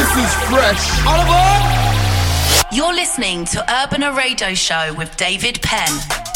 This is fresh. Aboard! You're listening to Urbana Radio Show with David Penn.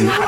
Music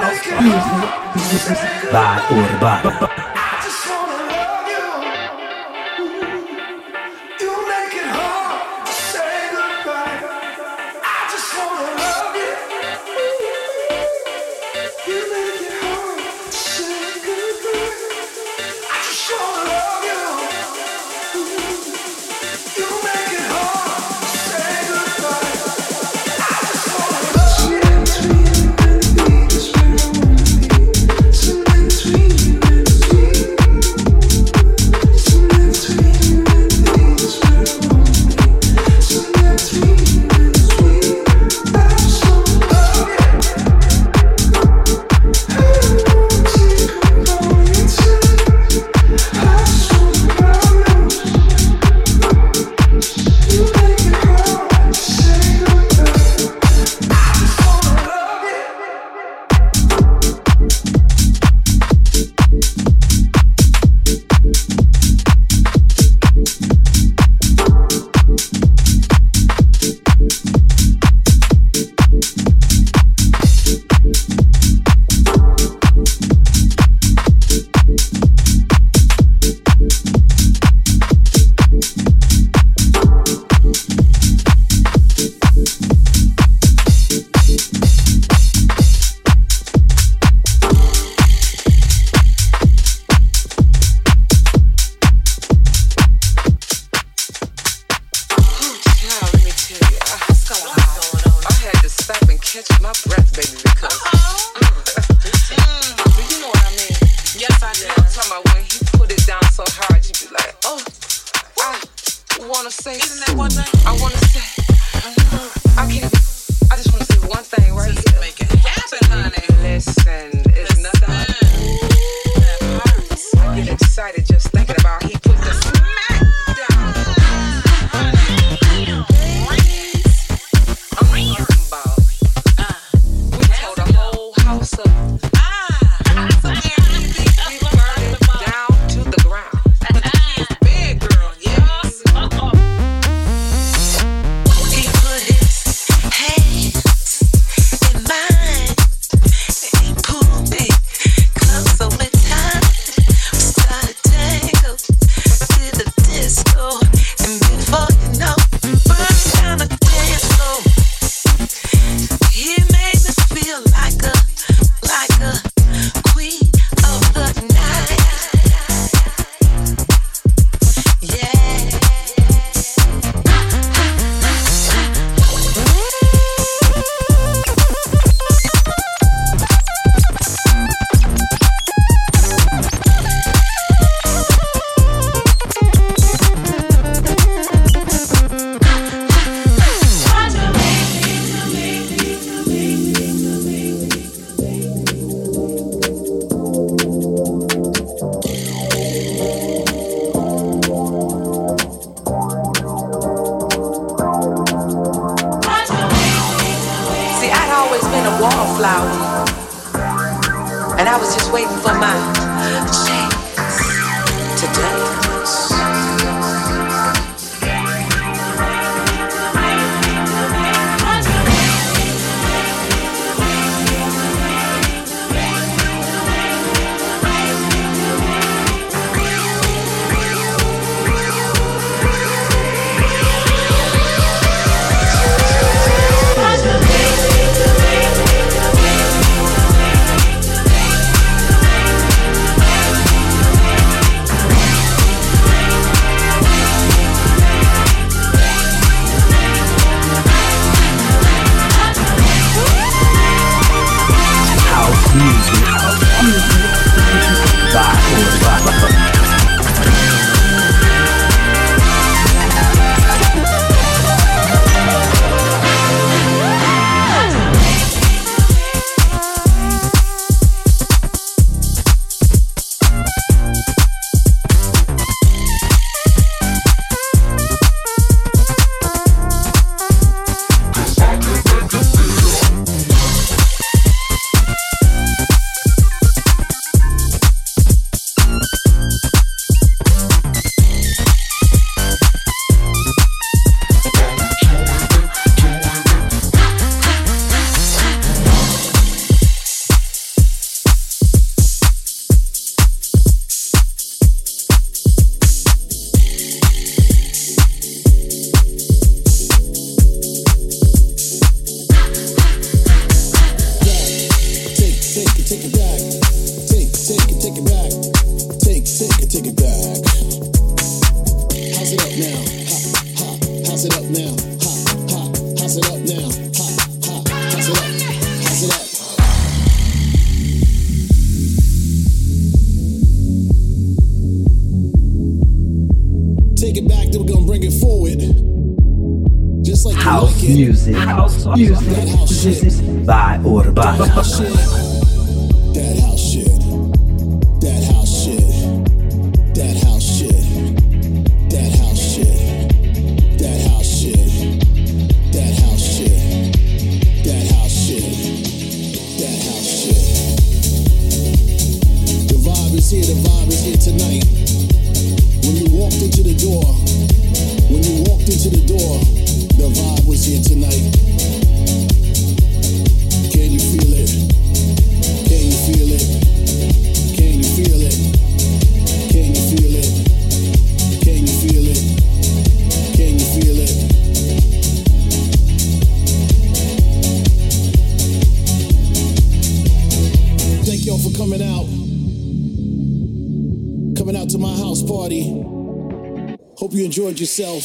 enjoyed yourself.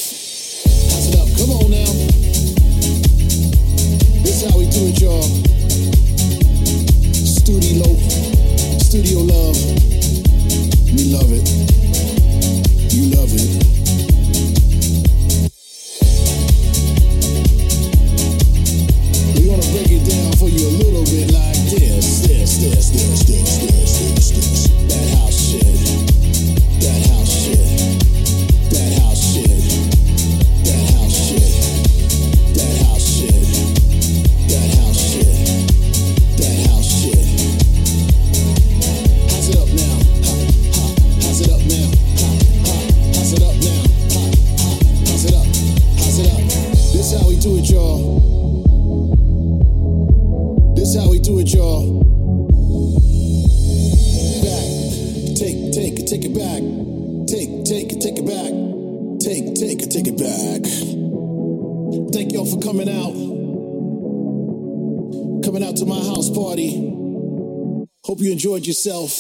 Pass it up. Come on now. yourself.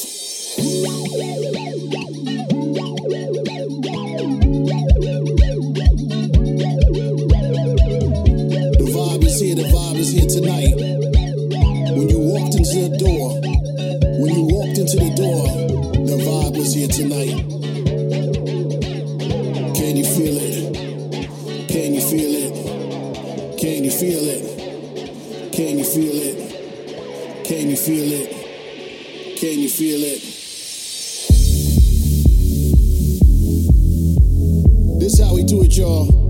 The vibe is here, the vibe is here tonight. When you walked into the door, when you walked into the door, the vibe was here tonight. Can you feel it? Can you feel it? Can you feel it? Can you feel it? Can you feel it? Can you feel it? This how we do it, y'all.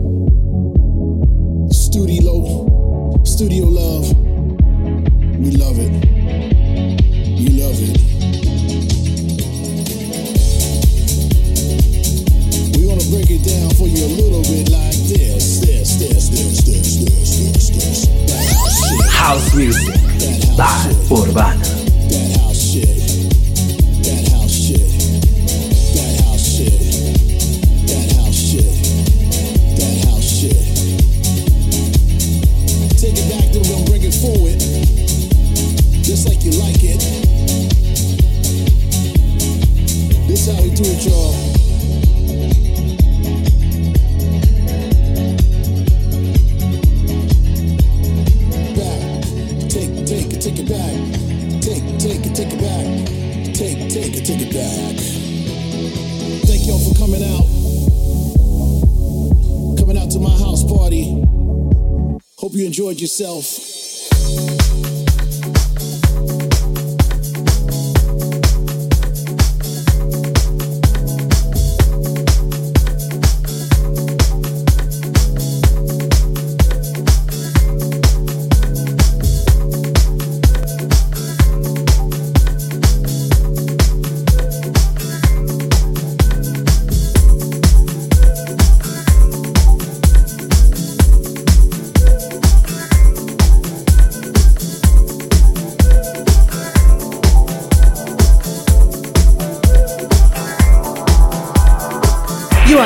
self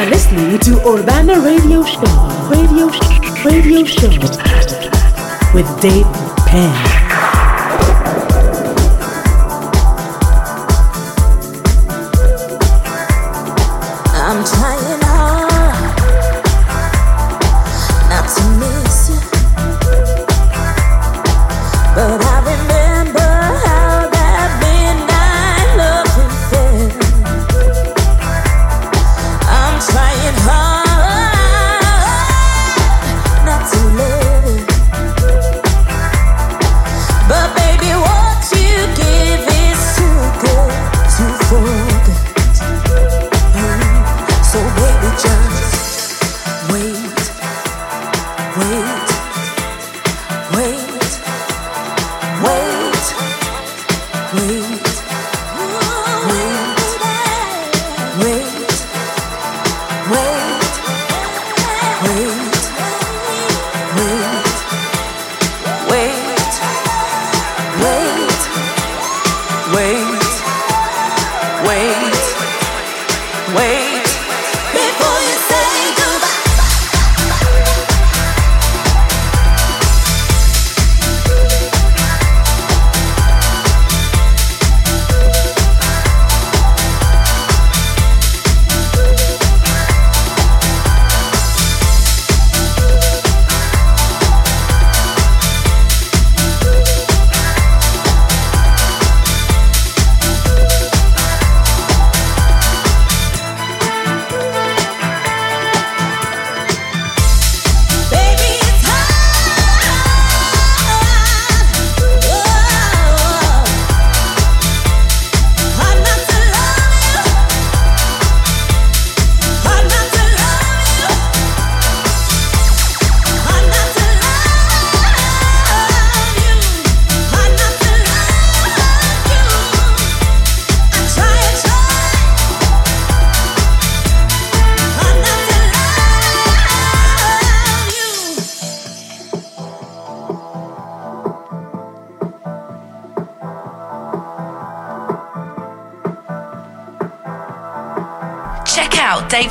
are listening to Urbana Radio Show, Radio Show, Radio Show. With Dave Penn.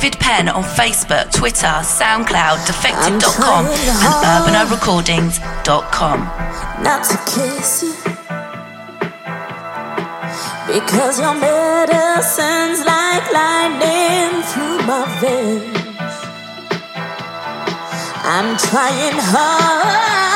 David Penn on Facebook, Twitter, SoundCloud, defected.com, and urbanarecordings.com. Not to kiss you because your medicine's like lightning through my veins. I'm trying hard.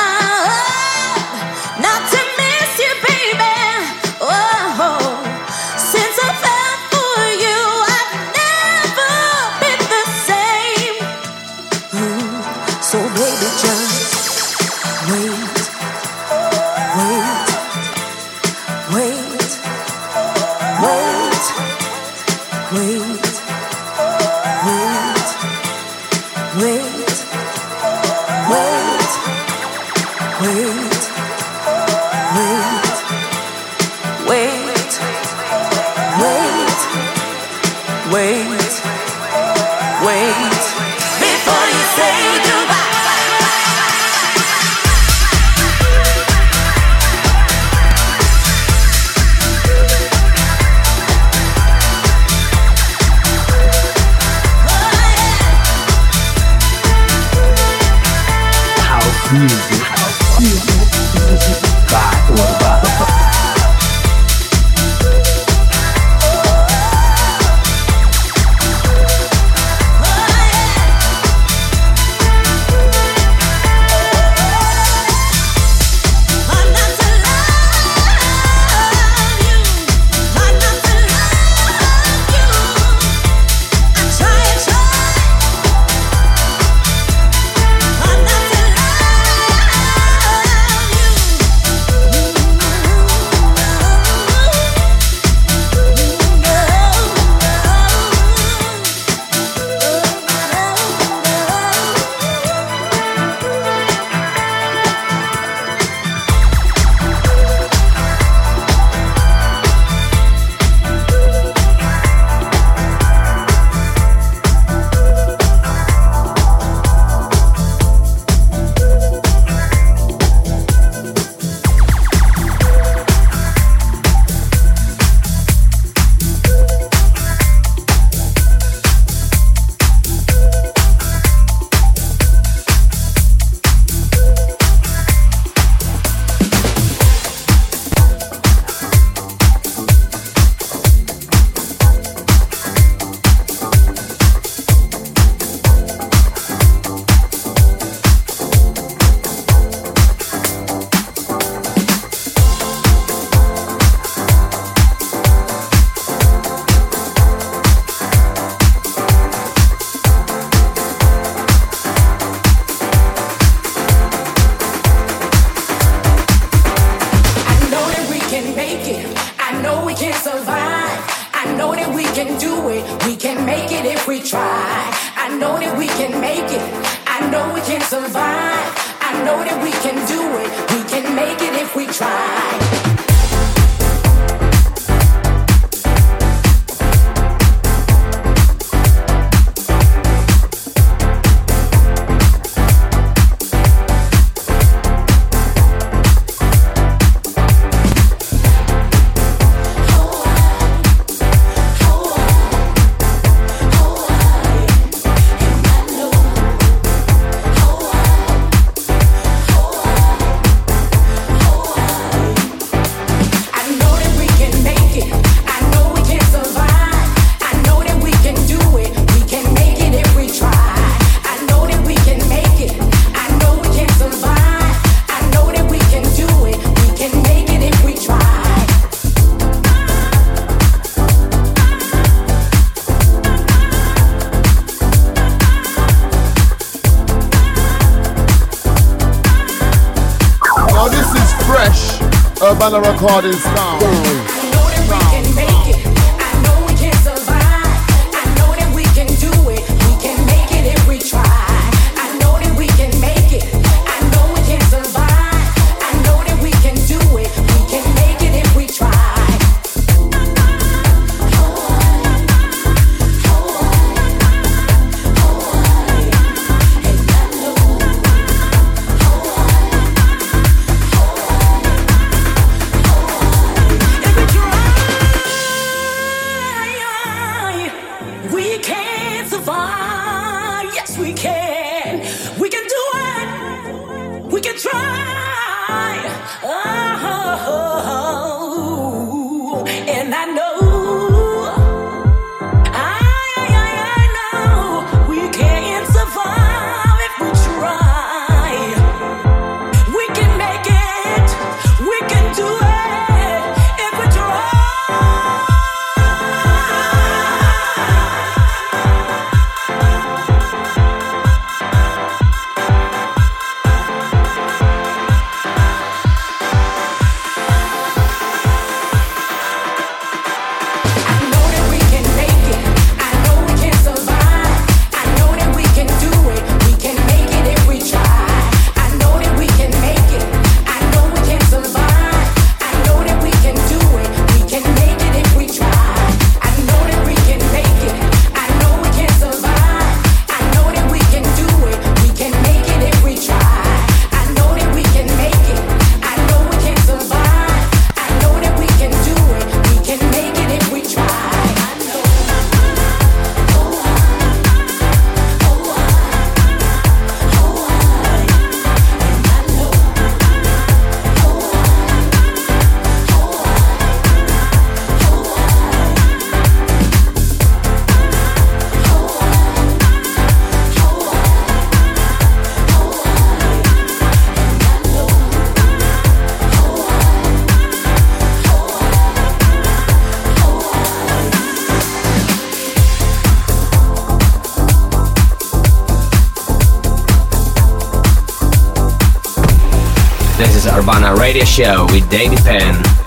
Harding Radio Show with David Penn.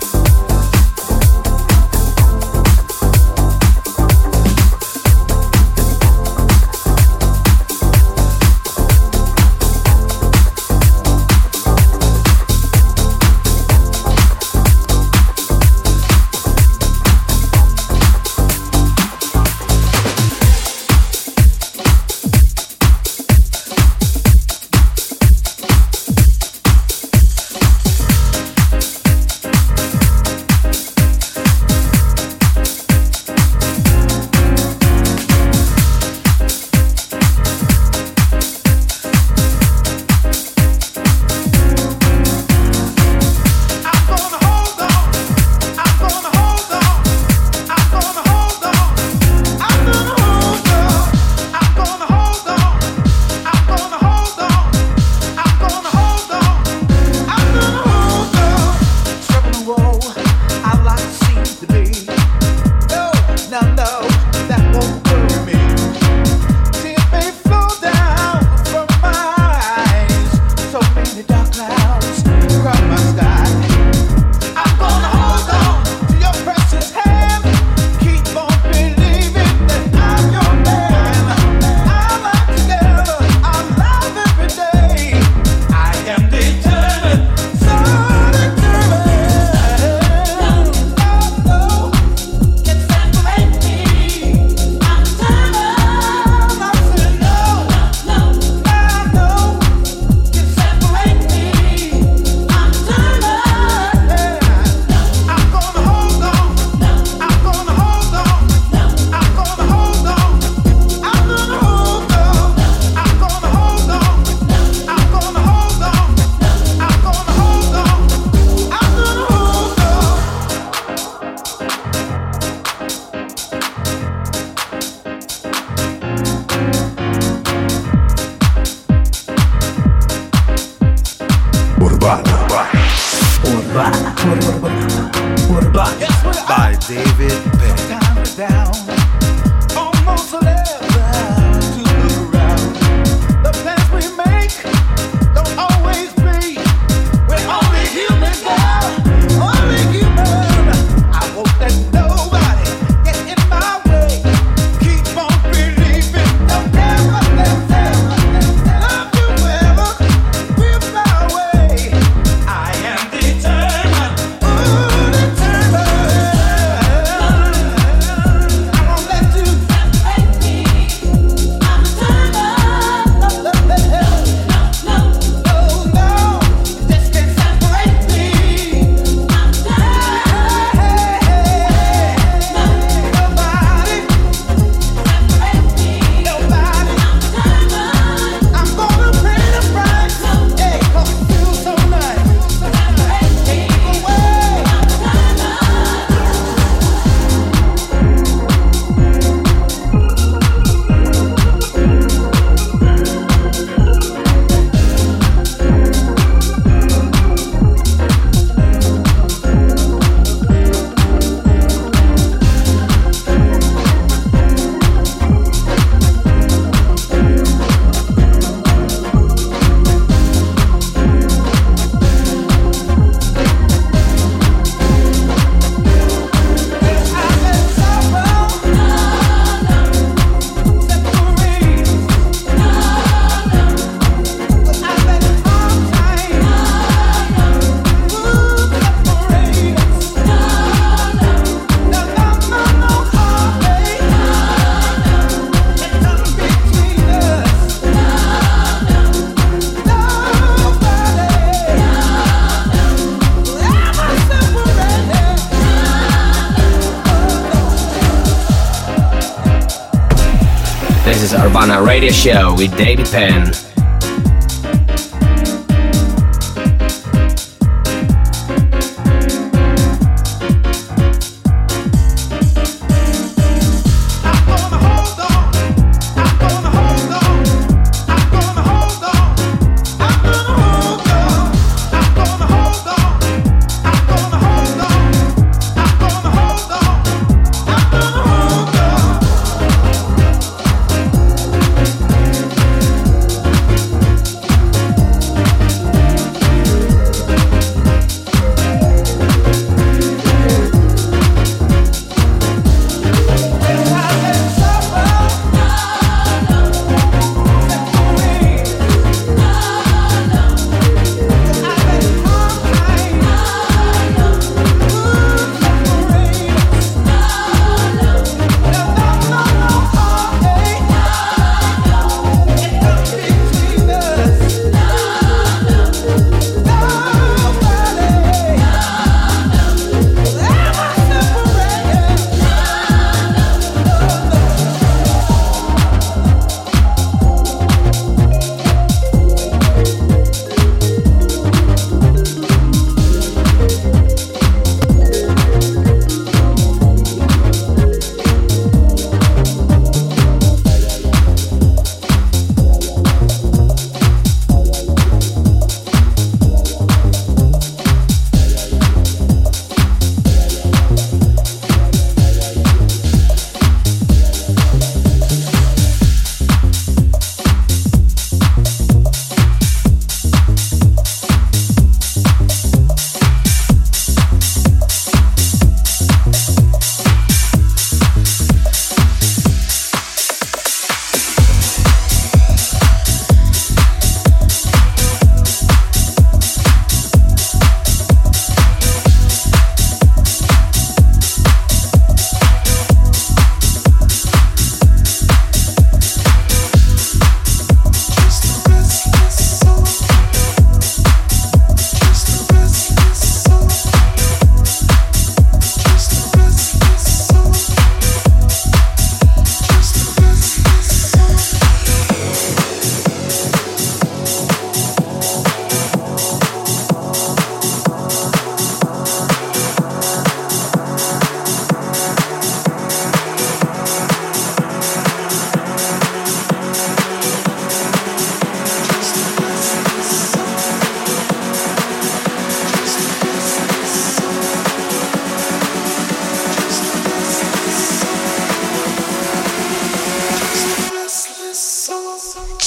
Radio Show with David Penn.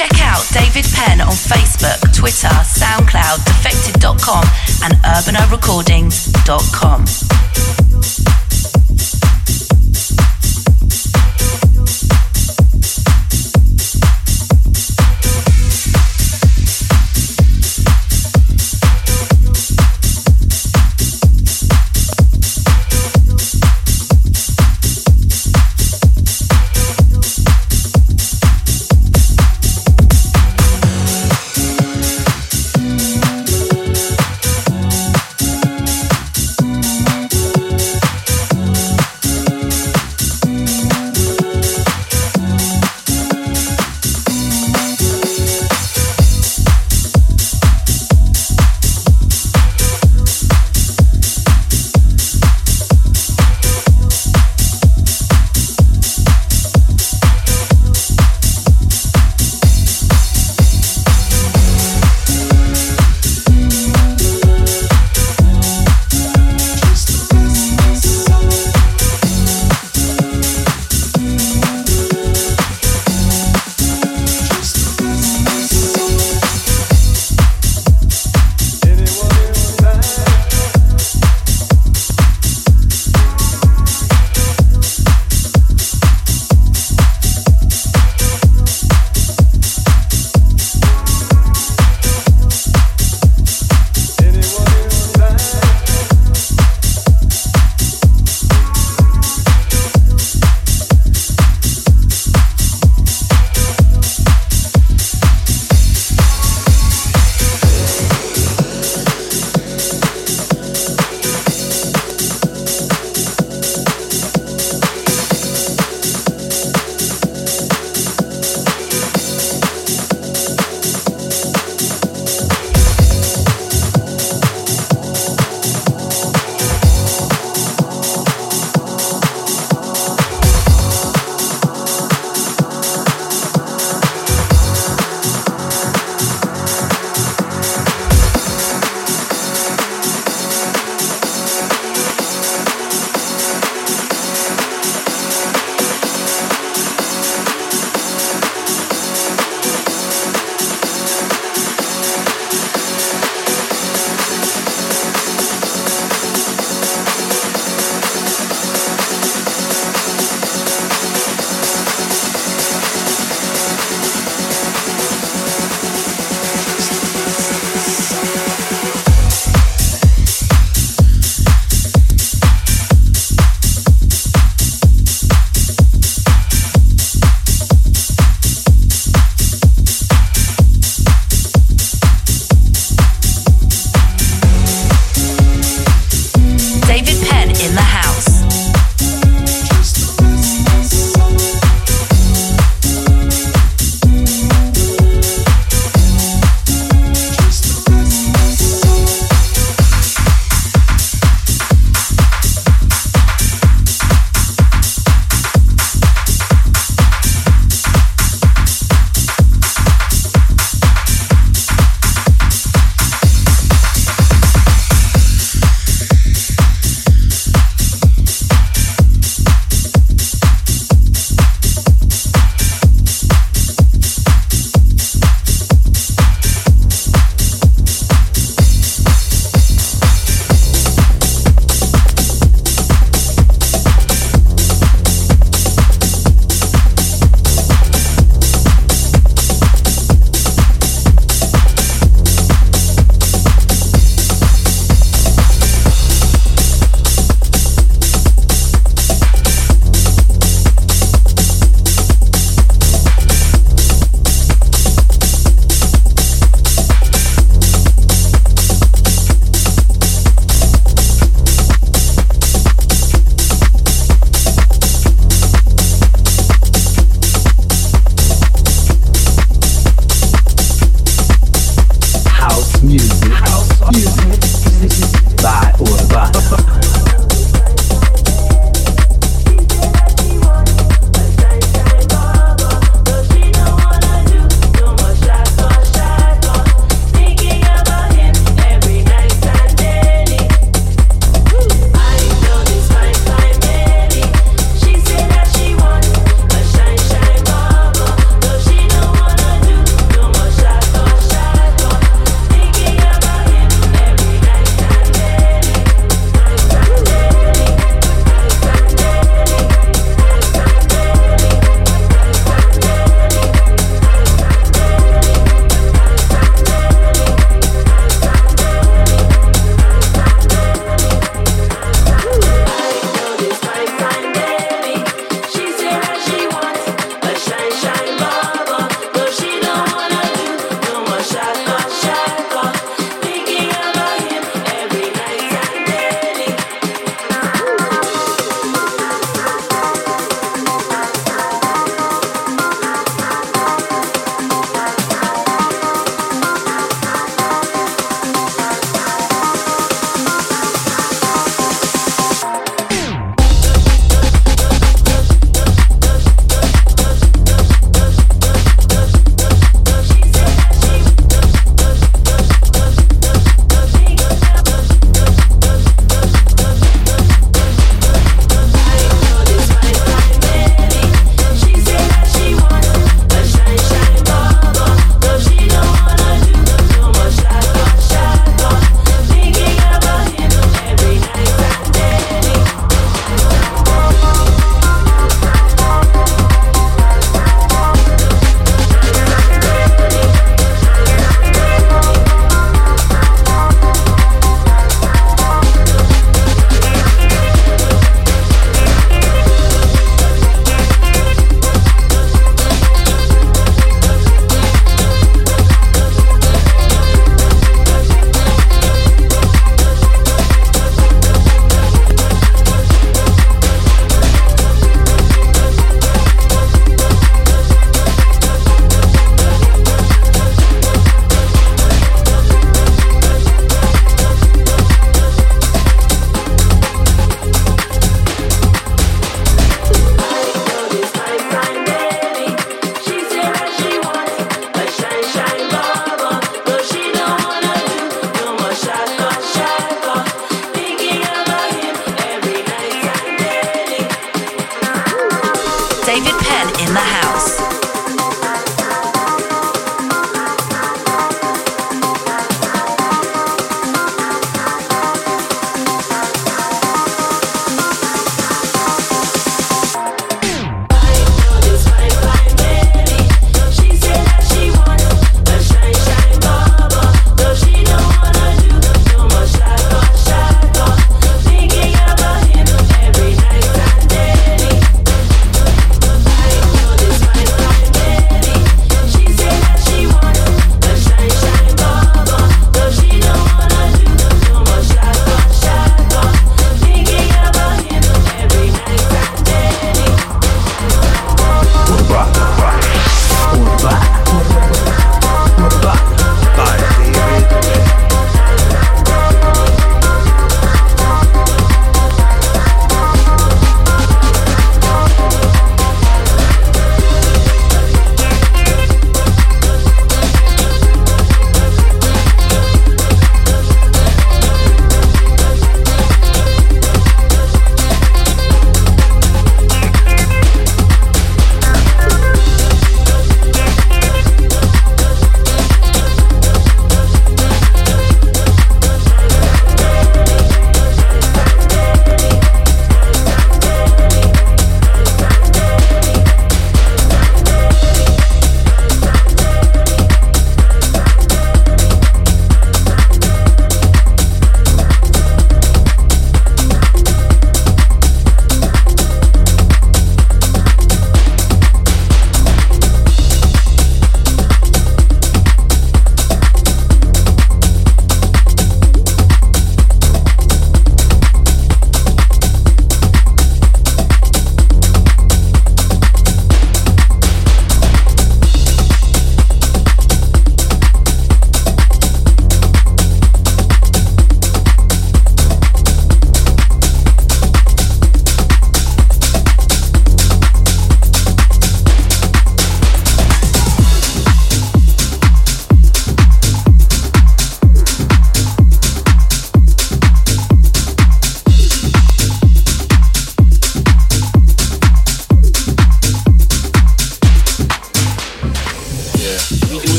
Check out David Penn on Facebook, Twitter, SoundCloud, defected.com, and urbanarecordings.com.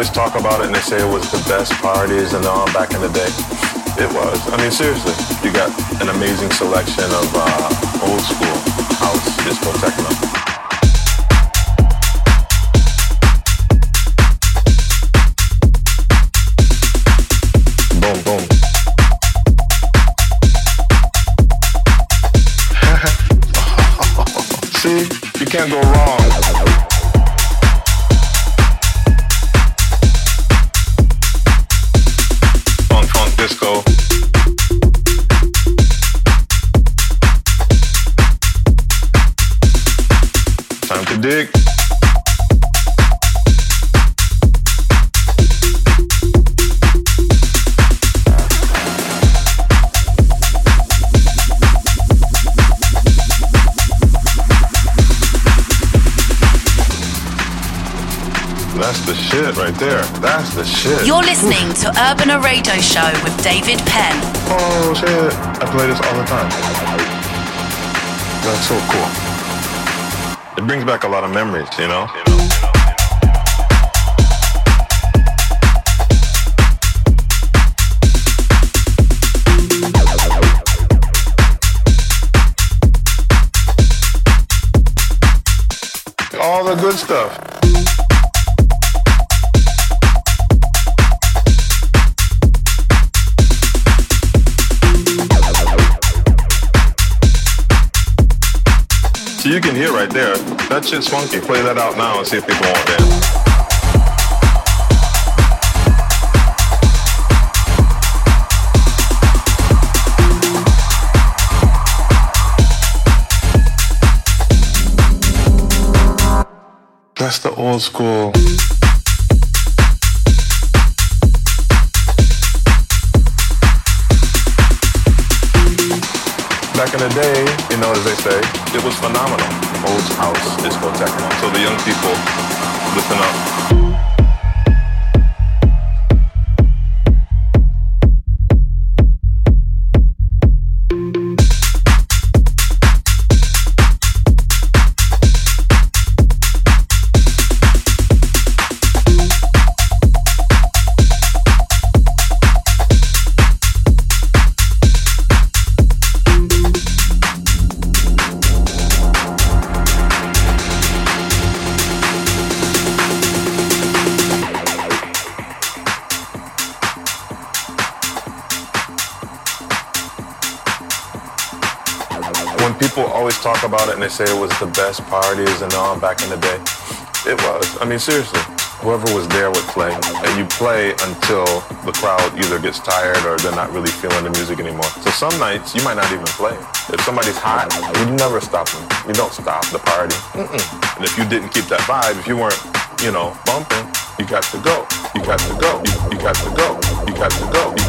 always talk about it and they say it was the best parties and all back in the day, it was. I mean, seriously, you got an amazing selection of uh, old school house, disco, techno. Can't go wrong. Shit. You're listening to Urbana Radio Show with David Penn. Oh shit! I play this all the time. That's so cool. It brings back a lot of memories, you know. All the good stuff. You can hear right there, that shit's funky. Play that out now and see if people want dance. That's the old school. Back in the day, you know, as they say, it was phenomenal. Old house, disco techno. So the young people, listen up. And they say it was the best parties and all back in the day, it was. I mean, seriously, whoever was there would play. And you play until the crowd either gets tired or they're not really feeling the music anymore. So some nights you might not even play. If somebody's hot, you never stop them. You don't stop the party. Mm-mm. And if you didn't keep that vibe, if you weren't, you know, bumping, you got to go. You got to go. You, you got to go. You got to go.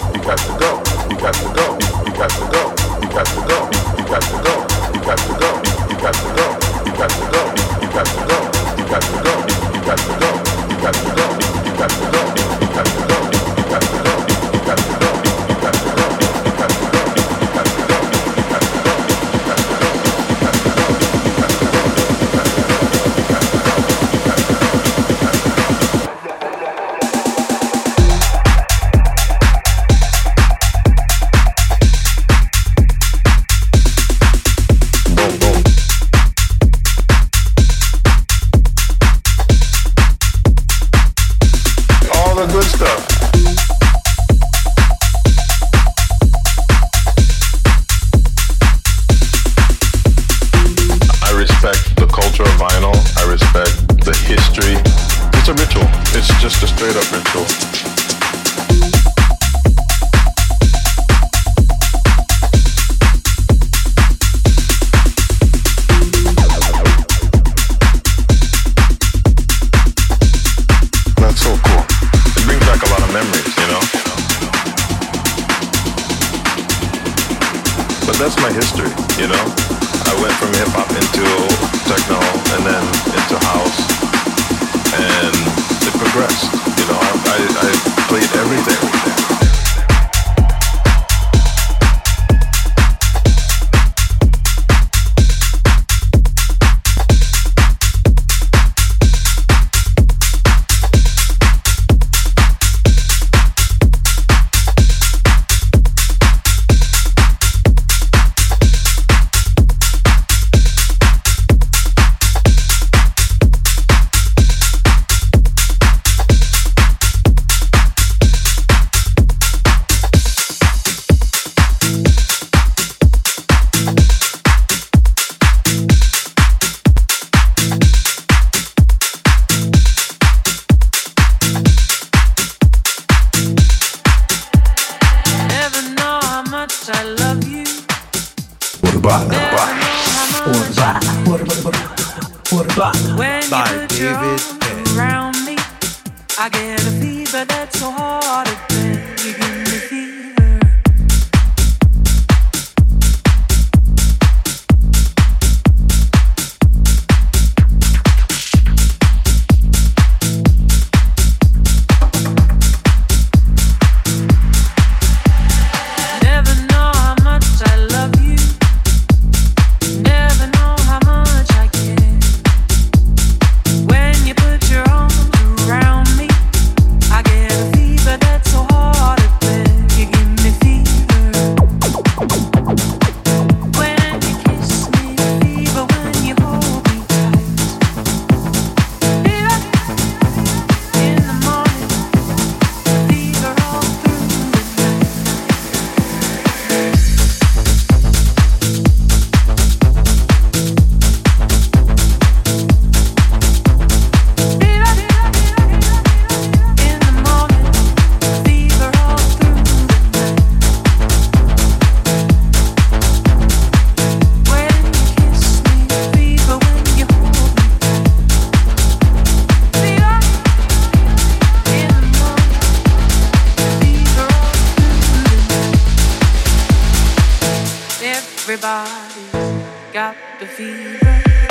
yeah.